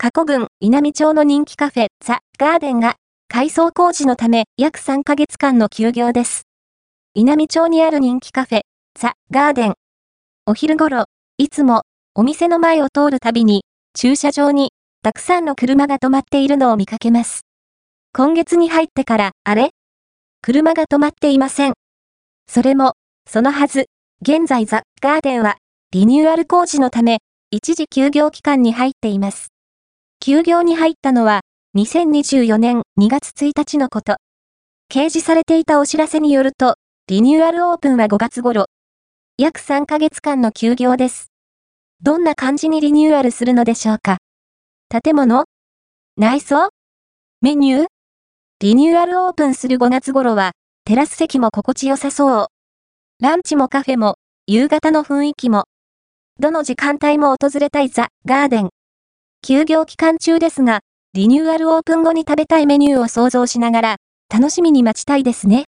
過去郡稲美町の人気カフェザ・ガーデンが改装工事のため約3ヶ月間の休業です。稲美町にある人気カフェザ・ガーデン。お昼頃、いつもお店の前を通るたびに駐車場にたくさんの車が止まっているのを見かけます。今月に入ってからあれ？車が止まっていません。それも、そのはず、現在ザ・ガーデンはリニューアル工事のため一時休業期間に入っています。休業に入ったのは、2024年2月1日のこと。掲示されていたお知らせによると、リニューアルオープンは5月頃。約3ヶ月間の休業です。どんな感じにリニューアルするのでしょうか建物内装メニューリニューアルオープンする5月頃は、テラス席も心地よさそう。ランチもカフェも、夕方の雰囲気も。どの時間帯も訪れたいザ・ガーデン。休業期間中ですが、リニューアルオープン後に食べたいメニューを想像しながら、楽しみに待ちたいですね。